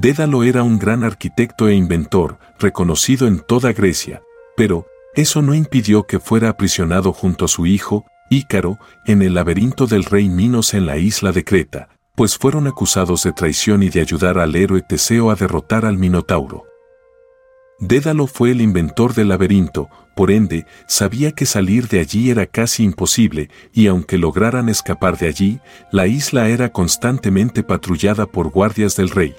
Dédalo era un gran arquitecto e inventor, reconocido en toda Grecia, pero eso no impidió que fuera aprisionado junto a su hijo, Ícaro, en el laberinto del rey Minos en la isla de Creta, pues fueron acusados de traición y de ayudar al héroe Teseo a derrotar al Minotauro. Dédalo fue el inventor del laberinto, por ende, sabía que salir de allí era casi imposible, y aunque lograran escapar de allí, la isla era constantemente patrullada por guardias del rey.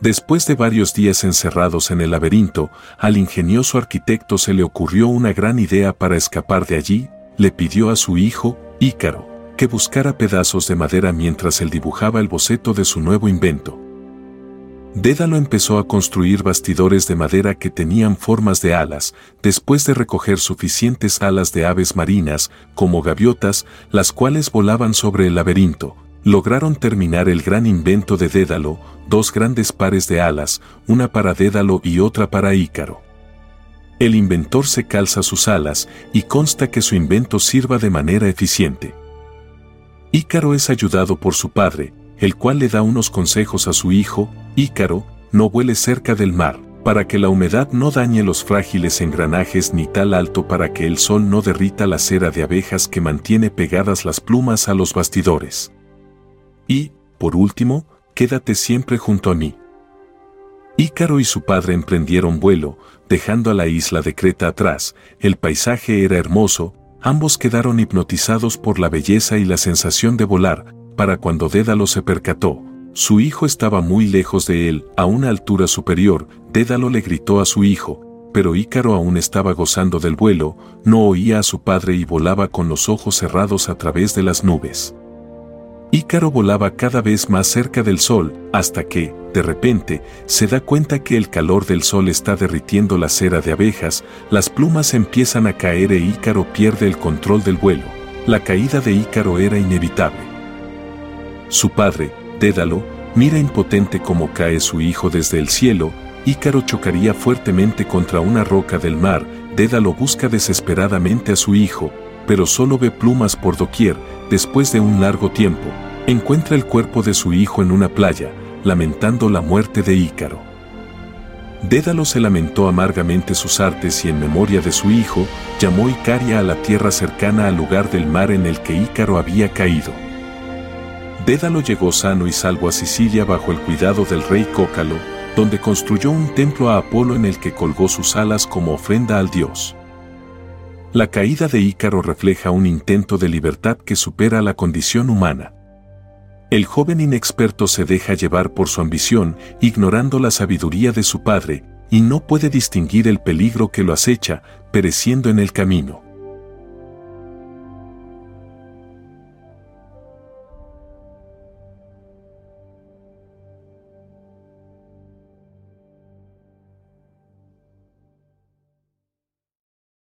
Después de varios días encerrados en el laberinto, al ingenioso arquitecto se le ocurrió una gran idea para escapar de allí, le pidió a su hijo, Ícaro, que buscara pedazos de madera mientras él dibujaba el boceto de su nuevo invento. Dédalo empezó a construir bastidores de madera que tenían formas de alas, después de recoger suficientes alas de aves marinas, como gaviotas, las cuales volaban sobre el laberinto. Lograron terminar el gran invento de Dédalo, dos grandes pares de alas, una para Dédalo y otra para Ícaro. El inventor se calza sus alas y consta que su invento sirva de manera eficiente. Ícaro es ayudado por su padre, el cual le da unos consejos a su hijo, Ícaro, no vuele cerca del mar, para que la humedad no dañe los frágiles engranajes ni tal alto para que el sol no derrita la cera de abejas que mantiene pegadas las plumas a los bastidores. Y, por último, quédate siempre junto a mí. Ícaro y su padre emprendieron vuelo, dejando a la isla de Creta atrás, el paisaje era hermoso, ambos quedaron hipnotizados por la belleza y la sensación de volar, para cuando Dédalo se percató, su hijo estaba muy lejos de él, a una altura superior, Dédalo le gritó a su hijo, pero Ícaro aún estaba gozando del vuelo, no oía a su padre y volaba con los ojos cerrados a través de las nubes. Ícaro volaba cada vez más cerca del sol, hasta que, de repente, se da cuenta que el calor del sol está derritiendo la cera de abejas, las plumas empiezan a caer e Ícaro pierde el control del vuelo. La caída de Ícaro era inevitable. Su padre, Dédalo, mira impotente cómo cae su hijo desde el cielo, Ícaro chocaría fuertemente contra una roca del mar, Dédalo busca desesperadamente a su hijo, pero solo ve plumas por doquier, después de un largo tiempo, encuentra el cuerpo de su hijo en una playa, lamentando la muerte de Ícaro. Dédalo se lamentó amargamente sus artes y en memoria de su hijo, llamó Icaria a la tierra cercana al lugar del mar en el que Ícaro había caído. Dédalo llegó sano y salvo a Sicilia bajo el cuidado del rey Cócalo, donde construyó un templo a Apolo en el que colgó sus alas como ofrenda al dios. La caída de Ícaro refleja un intento de libertad que supera la condición humana. El joven inexperto se deja llevar por su ambición, ignorando la sabiduría de su padre, y no puede distinguir el peligro que lo acecha, pereciendo en el camino.